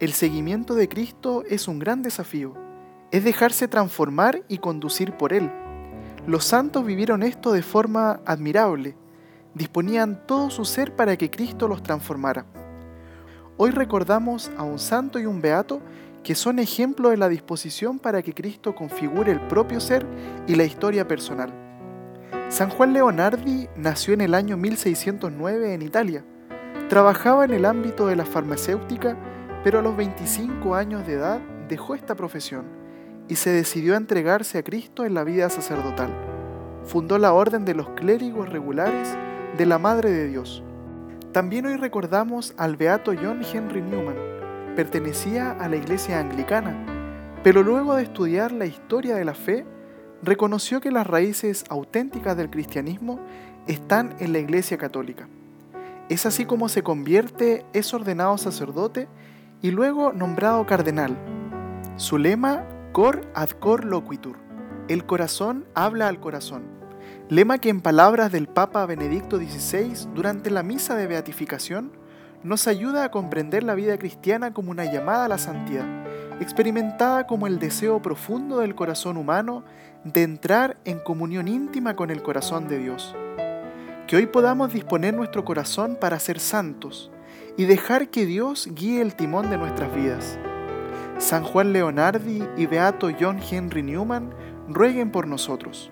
El seguimiento de Cristo es un gran desafío. Es dejarse transformar y conducir por Él. Los santos vivieron esto de forma admirable. Disponían todo su ser para que Cristo los transformara. Hoy recordamos a un santo y un beato que son ejemplo de la disposición para que Cristo configure el propio ser y la historia personal. San Juan Leonardi nació en el año 1609 en Italia. Trabajaba en el ámbito de la farmacéutica pero a los 25 años de edad dejó esta profesión y se decidió a entregarse a Cristo en la vida sacerdotal. Fundó la Orden de los Clérigos Regulares de la Madre de Dios. También hoy recordamos al beato John Henry Newman. Pertenecía a la Iglesia Anglicana, pero luego de estudiar la historia de la fe, reconoció que las raíces auténticas del cristianismo están en la Iglesia Católica. Es así como se convierte, es ordenado sacerdote y luego nombrado cardenal. Su lema, cor ad cor loquitur, el corazón habla al corazón. Lema que en palabras del Papa Benedicto XVI durante la misa de beatificación nos ayuda a comprender la vida cristiana como una llamada a la santidad, experimentada como el deseo profundo del corazón humano de entrar en comunión íntima con el corazón de Dios. Que hoy podamos disponer nuestro corazón para ser santos, y dejar que Dios guíe el timón de nuestras vidas. San Juan Leonardi y Beato John Henry Newman rueguen por nosotros.